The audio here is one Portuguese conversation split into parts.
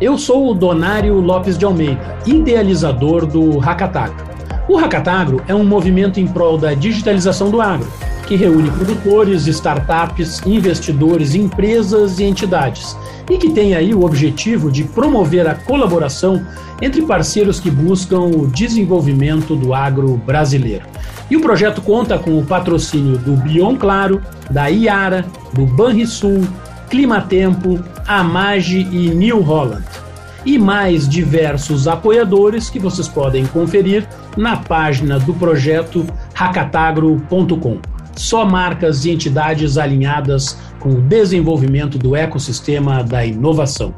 Eu sou o Donário Lopes de Almeida, idealizador do Hackatagro. O Hackatagro é um movimento em prol da digitalização do agro, que reúne produtores, startups, investidores, empresas e entidades, e que tem aí o objetivo de promover a colaboração entre parceiros que buscam o desenvolvimento do agro brasileiro. E o projeto conta com o patrocínio do Bion Claro, da Iara, do Banrisul, Climatempo, Amage e New Holland. E mais diversos apoiadores que vocês podem conferir na página do projeto hackatagro.com. Só marcas e entidades alinhadas com o desenvolvimento do ecossistema da inovação.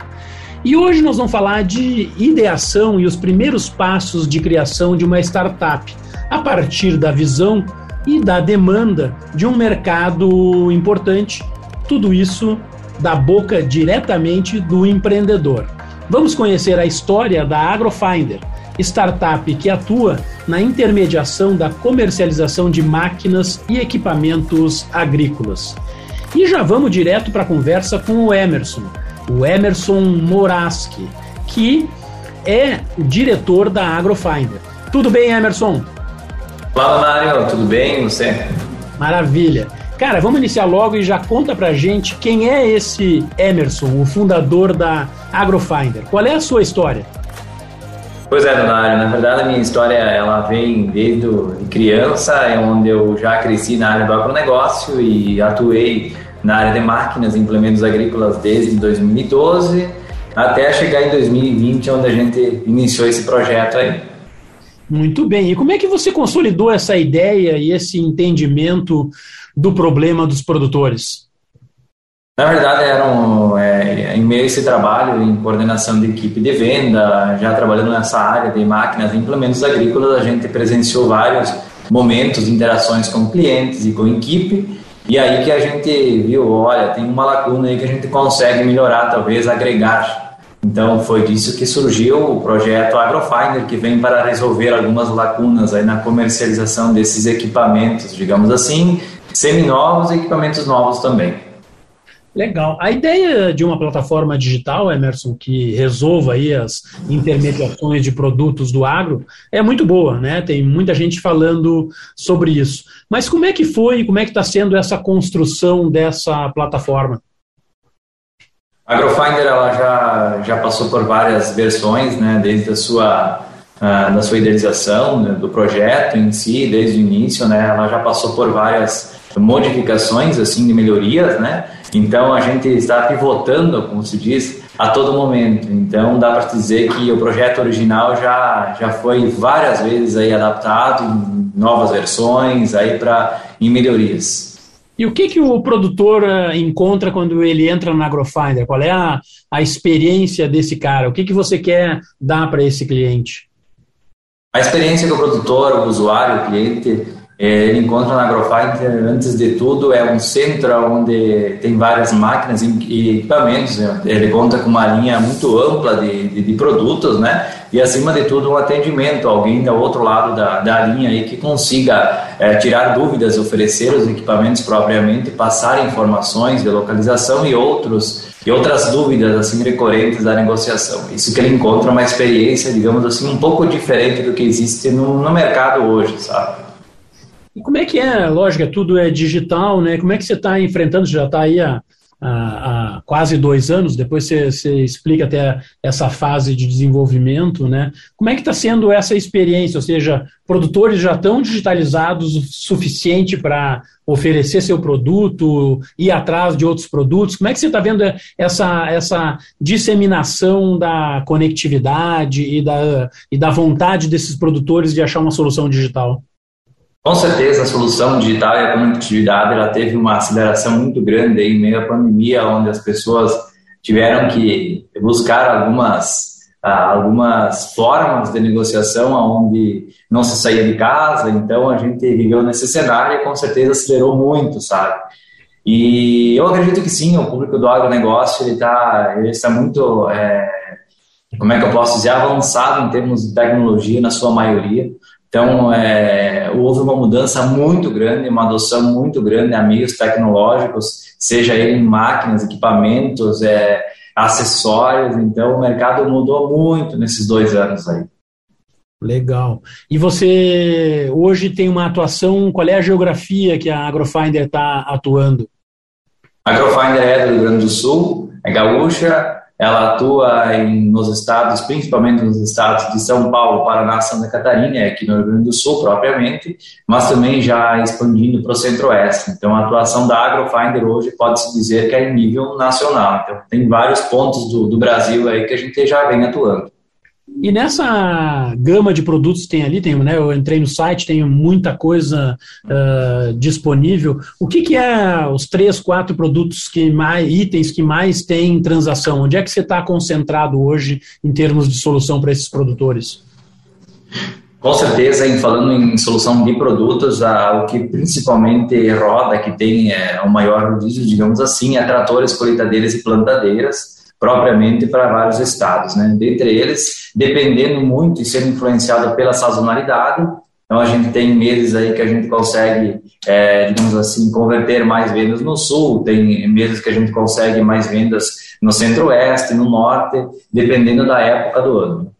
E hoje nós vamos falar de ideação e os primeiros passos de criação de uma startup, a partir da visão e da demanda de um mercado importante. Tudo isso da boca diretamente do empreendedor. Vamos conhecer a história da Agrofinder, startup que atua na intermediação da comercialização de máquinas e equipamentos agrícolas. E já vamos direto para a conversa com o Emerson, o Emerson Moraski, que é o diretor da Agrofinder. Tudo bem, Emerson? Fala, Mário, tudo bem? Você? Maravilha. Cara, vamos iniciar logo e já conta pra gente quem é esse Emerson, o fundador da Agrofinder. Qual é a sua história? Pois é, Donário, na verdade a minha história ela vem desde criança, é onde eu já cresci na área do agronegócio e atuei na área de máquinas e implementos agrícolas desde 2012 até chegar em 2020, onde a gente iniciou esse projeto aí. Muito bem. E como é que você consolidou essa ideia e esse entendimento do problema dos produtores? Na verdade, era um, é, em meio a esse trabalho em coordenação de equipe de venda, já trabalhando nessa área de máquinas e implementos agrícolas, a gente presenciou vários momentos interações com clientes e com equipe, e aí que a gente viu, olha, tem uma lacuna aí que a gente consegue melhorar, talvez agregar. Então foi disso que surgiu o projeto AgroFinder, que vem para resolver algumas lacunas aí na comercialização desses equipamentos, digamos assim, seminovos e equipamentos novos também. Legal. A ideia de uma plataforma digital, Emerson, que resolva aí as intermediações de produtos do agro, é muito boa, né? Tem muita gente falando sobre isso. Mas como é que foi e como é que está sendo essa construção dessa plataforma? A AgroFinder ela já, já passou por várias versões, né? Desde a sua uh, da sua idealização né, do projeto em si, desde o início, né? Ela já passou por várias modificações assim de melhorias, né? Então a gente está pivotando, como se diz, a todo momento. Então dá para dizer que o projeto original já já foi várias vezes aí adaptado em novas versões aí para em melhorias. E o que, que o produtor uh, encontra quando ele entra na Agrofinder? Qual é a, a experiência desse cara? O que, que você quer dar para esse cliente? A experiência do produtor, o usuário, o cliente, ele encontra na Agrofighter, antes de tudo, é um centro onde tem várias máquinas e equipamentos. Ele conta com uma linha muito ampla de, de, de, produtos, né? E, acima de tudo, um atendimento, alguém do outro lado da, da linha aí que consiga é, tirar dúvidas, oferecer os equipamentos propriamente, passar informações de localização e outros e outras dúvidas assim recorrentes da negociação. Isso que ele encontra uma experiência, digamos assim, um pouco diferente do que existe no, no mercado hoje, sabe? E como é que é? Lógico, tudo é digital, né? Como é que você está enfrentando? Você já está aí há, há, há, quase dois anos, depois você, você, explica até essa fase de desenvolvimento, né? Como é que está sendo essa experiência? Ou seja, produtores já estão digitalizados o suficiente para oferecer seu produto, ir atrás de outros produtos? Como é que você está vendo essa, essa disseminação da conectividade e da, e da vontade desses produtores de achar uma solução digital? Com certeza, a solução digital e a conectividade ela teve uma aceleração muito grande em meio à pandemia, onde as pessoas tiveram que buscar algumas, ah, algumas formas de negociação onde não se saía de casa. Então, a gente viveu nesse cenário e com certeza acelerou muito, sabe? E eu acredito que sim, o público do agronegócio ele está ele está muito, é, como é que eu posso dizer, avançado em termos de tecnologia na sua maioria. Então, é, houve uma mudança muito grande, uma adoção muito grande a meios tecnológicos, seja ele em máquinas, equipamentos, é, acessórios. Então, o mercado mudou muito nesses dois anos aí. Legal. E você hoje tem uma atuação, qual é a geografia que a Agrofinder está atuando? A Agrofinder é do Rio Grande do Sul, é gaúcha, ela atua em, nos estados, principalmente nos estados de São Paulo, Paraná, Santa Catarina, aqui no Rio Grande do Sul propriamente, mas também já expandindo para o Centro-Oeste. Então, a atuação da Agrofinder hoje pode-se dizer que é em nível nacional. Então, tem vários pontos do, do Brasil aí que a gente já vem atuando. E nessa gama de produtos que tem ali, tem, né, eu entrei no site, tem muita coisa uh, disponível. O que, que é os três, quatro produtos que mais, itens que mais tem transação? Onde é que você está concentrado hoje em termos de solução para esses produtores? Com certeza, em falando em solução de produtos, o que principalmente roda, que tem é, o maior rodízio, digamos assim, é tratores, colheitadeiras e plantadeiras propriamente para vários estados, né? Dentre eles, dependendo muito e sendo influenciado pela sazonalidade, então a gente tem meses aí que a gente consegue, é, digamos assim, converter mais vendas no sul, tem meses que a gente consegue mais vendas no centro-oeste, no norte, dependendo da época do ano.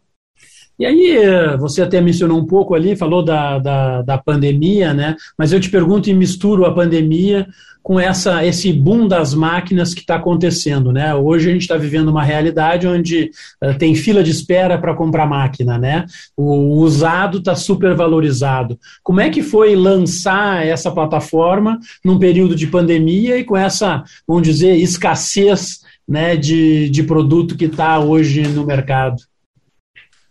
E aí, você até mencionou um pouco ali, falou da, da, da pandemia, né? Mas eu te pergunto e misturo a pandemia com essa, esse boom das máquinas que está acontecendo. Né? Hoje a gente está vivendo uma realidade onde uh, tem fila de espera para comprar máquina. Né? O usado está super valorizado. Como é que foi lançar essa plataforma num período de pandemia e com essa, vamos dizer, escassez né, de, de produto que está hoje no mercado?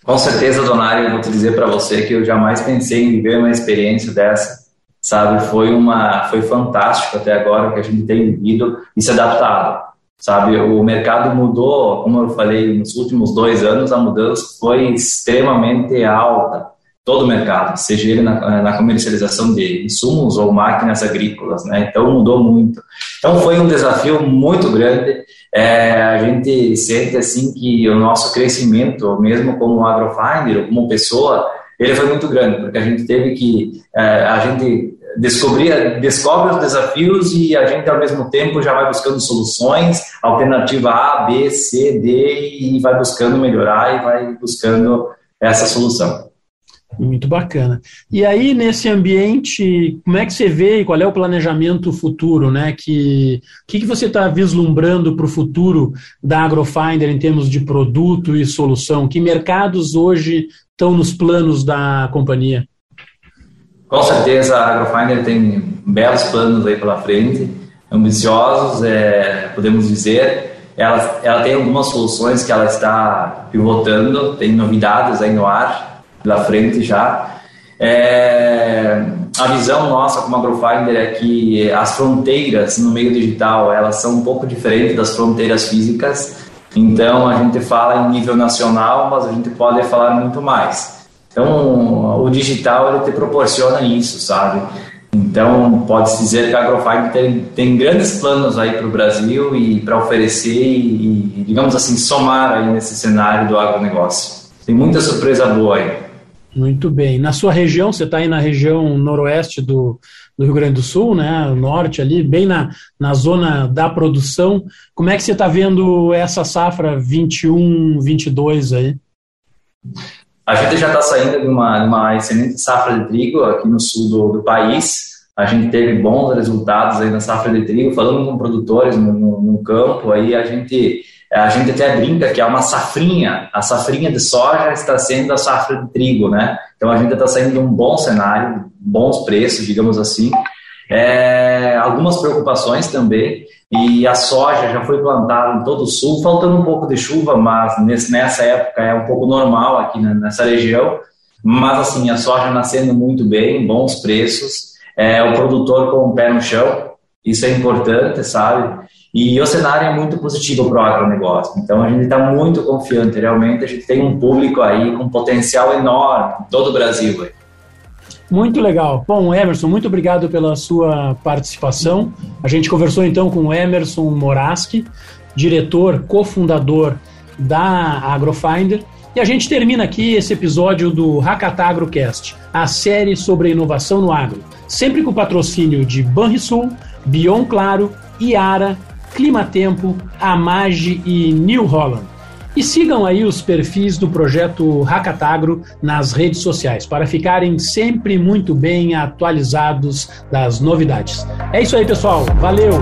Com certeza, Donário, eu vou te dizer para você que eu jamais pensei em viver uma experiência dessa sabe? Foi uma, foi fantástico até agora que a gente tem vivido e se adaptado, sabe? O mercado mudou, como eu falei, nos últimos dois anos a mudança foi extremamente alta. Todo o mercado, seja ele na, na comercialização de insumos ou máquinas agrícolas, né? Então mudou muito. Então foi um desafio muito grande. É, a gente sente assim que o nosso crescimento, mesmo como agrofinder, como pessoa, ele foi muito grande, porque a gente teve que, é, a gente descobrir, descobre os desafios e a gente ao mesmo tempo já vai buscando soluções, alternativa A, B, C, D e vai buscando melhorar e vai buscando essa solução. Muito bacana. E aí, nesse ambiente, como é que você vê e qual é o planejamento futuro, né? Que que, que você está vislumbrando para o futuro da Agrofinder em termos de produto e solução? Que mercados hoje estão nos planos da companhia? Com certeza a Agrofinder tem belos planos aí pela frente, ambiciosos, é, podemos dizer. Ela, ela tem algumas soluções que ela está pivotando, tem novidades aí no ar, pela frente já. É, a visão nossa como Agrofinder é que as fronteiras no meio digital elas são um pouco diferentes das fronteiras físicas. Então a gente fala em nível nacional, mas a gente pode falar muito mais. Então o digital ele te proporciona isso, sabe? Então pode-se dizer que a Agrofind tem, tem grandes planos aí para o Brasil e para oferecer e, e, digamos assim, somar aí nesse cenário do agronegócio. Tem muita surpresa boa aí. Muito bem. Na sua região, você está aí na região noroeste do, do Rio Grande do Sul, né? Norte ali, bem na, na zona da produção. Como é que você está vendo essa safra 21, 22 aí? A gente já está saindo de uma, uma excelente safra de trigo aqui no sul do, do, país. A gente teve bons resultados aí na safra de trigo, falando com produtores no, no, no campo, aí a gente a gente até brinca que é uma safrinha, a safrinha de soja está sendo a safra de trigo, né? Então a gente está saindo de um bom cenário, bons preços, digamos assim. É, algumas preocupações também, e a soja já foi plantada em todo o sul, faltando um pouco de chuva, mas nesse, nessa época é um pouco normal aqui nessa região. Mas assim, a soja nascendo muito bem, bons preços, é, o produtor com o pé no chão, isso é importante, sabe? E o cenário é muito positivo para o agronegócio. Então a gente está muito confiante. Realmente a gente tem um público aí com potencial enorme todo o Brasil. Aí. Muito legal. Bom, Emerson, muito obrigado pela sua participação. A gente conversou então com Emerson Moraski, diretor, cofundador da Agrofinder. E a gente termina aqui esse episódio do Hakata Agrocast, a série sobre inovação no agro, sempre com patrocínio de Banrisul, Bion Claro, Iara Climatempo, Amage e New Holland. E sigam aí os perfis do projeto Hackatagro nas redes sociais para ficarem sempre muito bem atualizados das novidades. É isso aí, pessoal. Valeu!